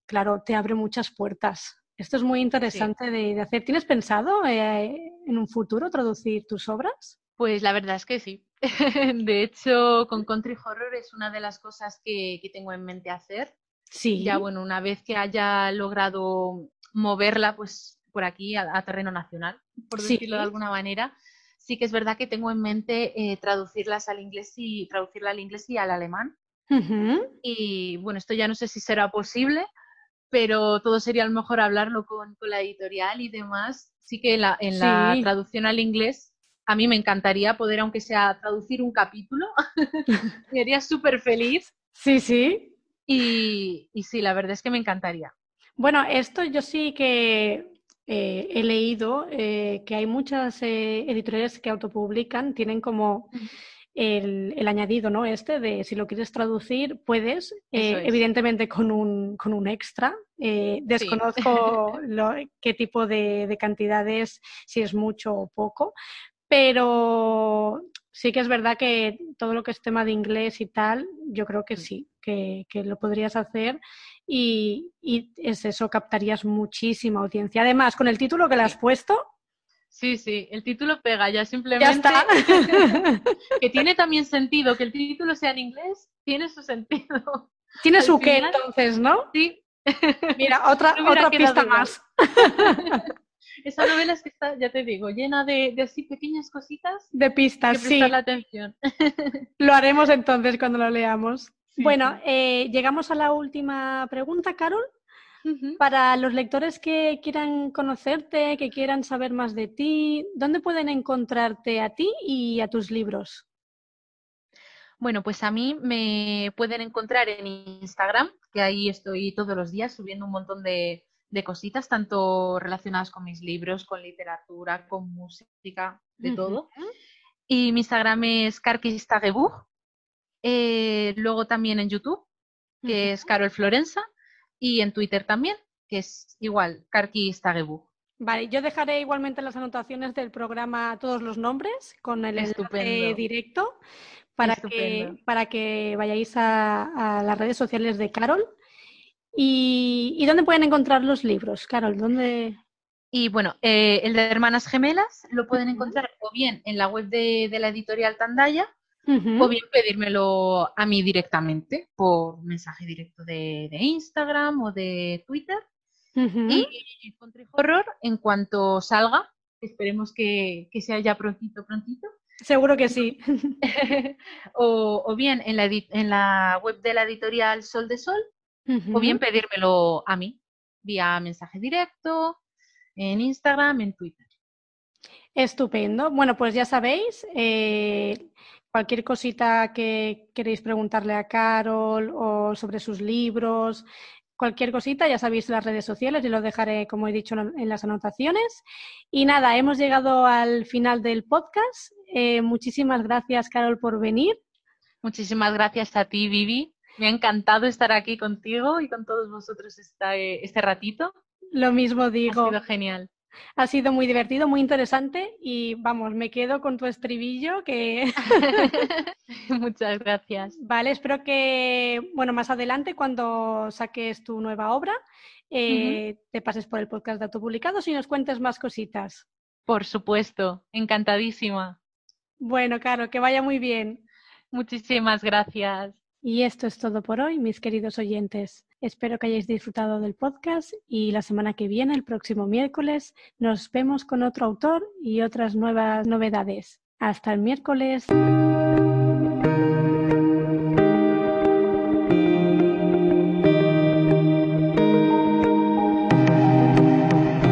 claro, te abre muchas puertas. Esto es muy interesante de, hacer. ¿Tienes pensado en un futuro traducir tus obras? Pues la verdad es que sí. de hecho, con Country Horror es una de las cosas que, que tengo en mente hacer. Sí. Ya, bueno, una vez que haya logrado moverla, pues por aquí a, terreno nacional, por decirlo de alguna manera. Sí que es verdad que tengo en mente eh, traducirlas al inglés y traducirla al inglés y al alemán. Y bueno, esto ya no sé si será posible, pero todo sería a lo mejor hablarlo con, la editorial y demás. Sí que la, en la traducción al inglés a mí me encantaría poder, aunque sea traducir un capítulo, me haría súper feliz. Sí, sí. Y, y, sí, la verdad es que me encantaría. Bueno, esto yo sí que eh, he leído eh, que hay muchas eh, editoriales que autopublican, tienen como el, añadido, ¿no? Este de si lo quieres traducir, puedes, evidentemente con un, con un extra. desconozco qué tipo de, cantidades, si es mucho o poco, pero sí que es verdad que todo lo que es tema de inglés y tal, yo creo que mm. sí, que, que lo podrías hacer y, es eso, captarías muchísima audiencia. Además, con el título que le has puesto. Sí, sí, el título pega ya simplemente. Ya está. que tiene también sentido, que el título sea en inglés, tiene su sentido. Tiene su qué entonces, ¿no? Sí. Mira, otra, otra pista más. Esa novela es que está, ya te digo, llena de, así pequeñas cositas. De pistas, que sí. la atención. Lo haremos entonces cuando lo leamos bueno, eh, llegamos a la última pregunta, Carol. Para los lectores que quieran conocerte, que quieran saber más de ti, ¿dónde pueden encontrarte a ti y a tus libros? Bueno, pues a mí me pueden encontrar en Instagram, que ahí estoy todos los días subiendo un montón de, cositas, tanto relacionadas con mis libros, con literatura, con música, de todo. Y mi Instagram es carquistagebug, eh, luego también en YouTube, que es Carol Florenza, y en Twitter también, que es igual, Karki Stagebu. Vale, yo dejaré igualmente en las anotaciones del programa todos los nombres con el enlace directo para que, para que vayáis a, las redes sociales de Carol. ¿Y, dónde pueden encontrar los libros, Carol? ¿Dónde... Y bueno, eh, el de Hermanas Gemelas lo pueden encontrar o bien en la web de, de la editorial Tandaya o bien pedírmelo a mí directamente por mensaje directo de, Instagram o de Twitter. Y Country Horror, en cuanto salga, esperemos que, sea ya prontito, prontito. Seguro que sí. o, bien en la, en la web de la editorial Sol de Sol, o bien pedírmelo a mí, vía mensaje directo, en Instagram, en Twitter. Estupendo. Bueno, pues ya sabéis, eh, cualquier cosita que queréis preguntarle a Carol o sobre sus libros, cualquier cosita, ya sabéis las redes sociales y lo dejaré, como he dicho, en las anotaciones. Y nada, hemos llegado al final del podcast. Eh, muchísimas gracias, Carol, por venir. Muchísimas gracias a ti, Vivi. Me ha encantado estar aquí contigo y con todos vosotros este ratito. Lo mismo digo. Ha sido genial. Ha sido muy divertido, muy interesante y vamos, me quedo con tu estribillo que... Muchas gracias. Vale, espero que, bueno, más adelante cuando saques tu nueva obra, eh, te pases por el podcast de autopublicados y nos cuentes más cositas. Por supuesto, encantadísima. Bueno, claro, que vaya muy bien. Muchísimas gracias. Y esto es todo por hoy, mis queridos oyentes. Espero que hayáis disfrutado del podcast y la semana que viene, el próximo miércoles, nos vemos con otro autor y otras nuevas novedades. Hasta el miércoles.